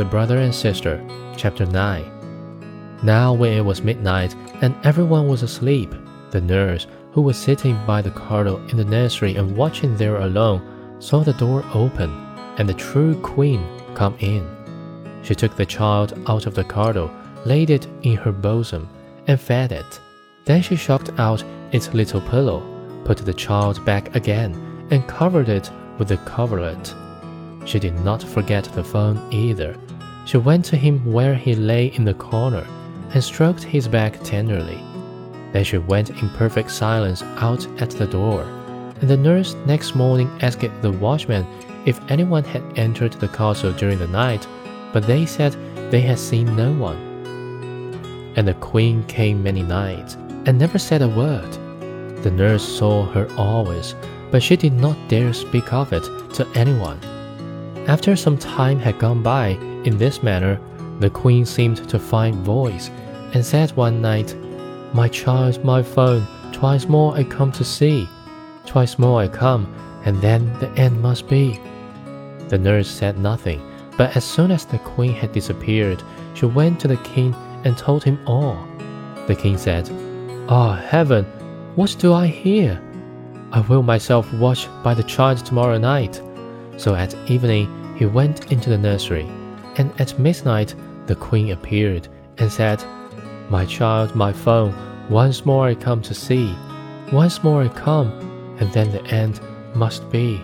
The Brother and Sister, Chapter 9. Now, when it was midnight and everyone was asleep, the nurse, who was sitting by the cradle in the nursery and watching there alone, saw the door open and the true queen come in. She took the child out of the cradle, laid it in her bosom, and fed it. Then she shook out its little pillow, put the child back again, and covered it with the coverlet. She did not forget the fawn either. She went to him where he lay in the corner and stroked his back tenderly. Then she went in perfect silence out at the door, and the nurse next morning asked the watchman if anyone had entered the castle during the night, but they said they had seen no one. And the queen came many nights and never said a word. The nurse saw her always, but she did not dare speak of it to anyone. After some time had gone by in this manner, the queen seemed to find voice, and said one night, My child, my fawn, twice more I come to see, twice more I come, and then the end must be. The nurse said nothing, but as soon as the queen had disappeared, she went to the king and told him all. The king said, Ah, oh, heaven, what do I hear? I will myself watch by the child tomorrow night. So at evening he went into the nursery, and at midnight the queen appeared and said, My child, my fawn, once more I come to see, once more I come, and then the end must be.